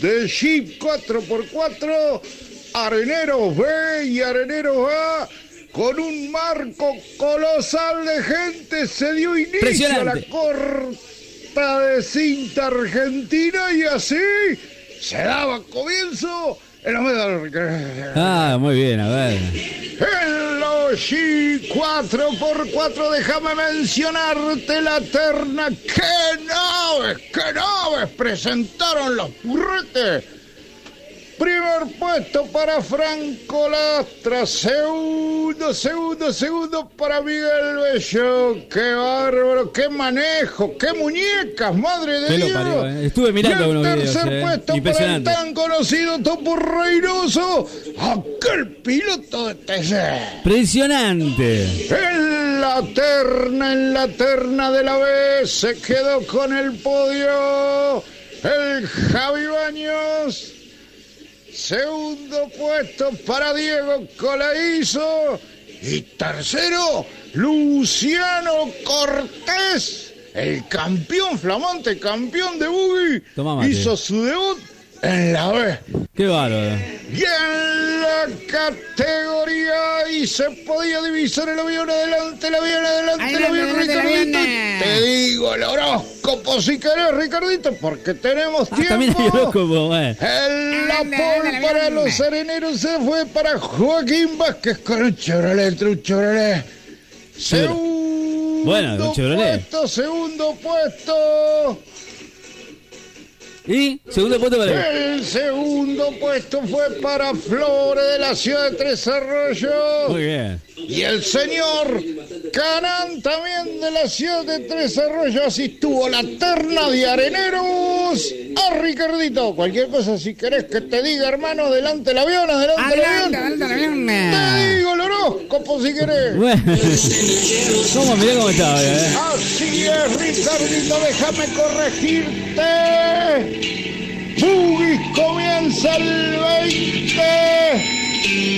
de Jeep 4x4, Areneros B y Areneros A. Con un marco colosal de gente se dio inicio a la corta de cinta argentina y así se daba comienzo en la Ah, muy bien, a ver. G 4x4 déjame mencionarte la terna. ¡Qué naves, qué naves presentaron los burretes! Primer puesto para Franco Lastra. Segundo, segundo, segundo para Miguel Bello. Qué bárbaro, qué manejo, qué muñecas, madre de Dios. Eh. Estuve mirando y el tercer eh. puesto para el tan conocido Topo Reiroso, aquel piloto de TC. Impresionante. En la terna, en la terna de la B se quedó con el podio el Javi Baños. Segundo puesto para Diego Colaízo. Y tercero, Luciano Cortés, el campeón flamante, campeón de buggy. hizo su debut en la B. Qué bárbaro. Y en la categoría y se podía divisar el avión adelante, el avión adelante, el avión, Ricardito. Te digo el horóscopo si querés, Ricardito, porque tenemos ah, tiempo. También hay horóscopo, eh. El la para los areneros se fue para Joaquín Vázquez con un Chevrolet, un Chevrolet. Segundo bueno, puesto, segundo puesto. ¿Y? ¿Segundo puesto para El segundo puesto fue para Flores de la ciudad de Tres Arroyos. Muy bien. Y el señor Canán también de la ciudad de Tres Arroyos. Así estuvo la terna de areneros. A Ricardito, cualquier cosa si querés que te diga, hermano, delante el avión, adelante, el avión. Adelante el avión. Te digo el horóscopo si querés. Bueno. ¿Cómo? Mirá cómo está. Eh. Así es, Ricardito, déjame corregirte. Bugis comienza el 20.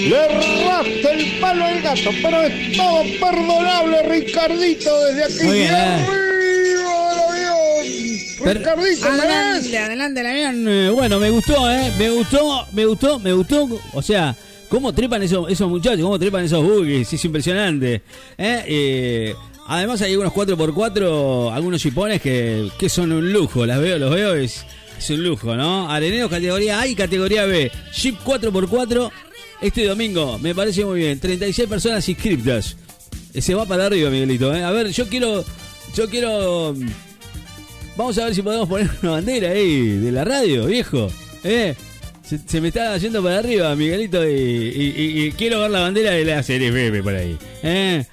Le raspa el palo al gato, pero es todo perdonable, Ricardito, desde aquí. Muy bien, eh. Ricardito, adelante, adelante el avión. Eh, bueno, me gustó, ¿eh? Me gustó, me gustó, me gustó. O sea, cómo trepan esos, esos muchachos, cómo trepan esos buggies, es impresionante. ¿eh? eh además hay algunos 4x4, algunos chipones que, que son un lujo. Las veo, los veo, es, es un lujo, ¿no? Areneros categoría A y categoría B. Jeep 4x4 este domingo. Me parece muy bien. 36 personas inscriptas. Se va para arriba, Miguelito. ¿eh? A ver, yo quiero. Yo quiero. Vamos a ver si podemos poner una bandera ahí de la radio, viejo. ¿Eh? Se, me está yendo para arriba, Miguelito, y, quiero ver la bandera de la CRFM por ahí. ¿eh?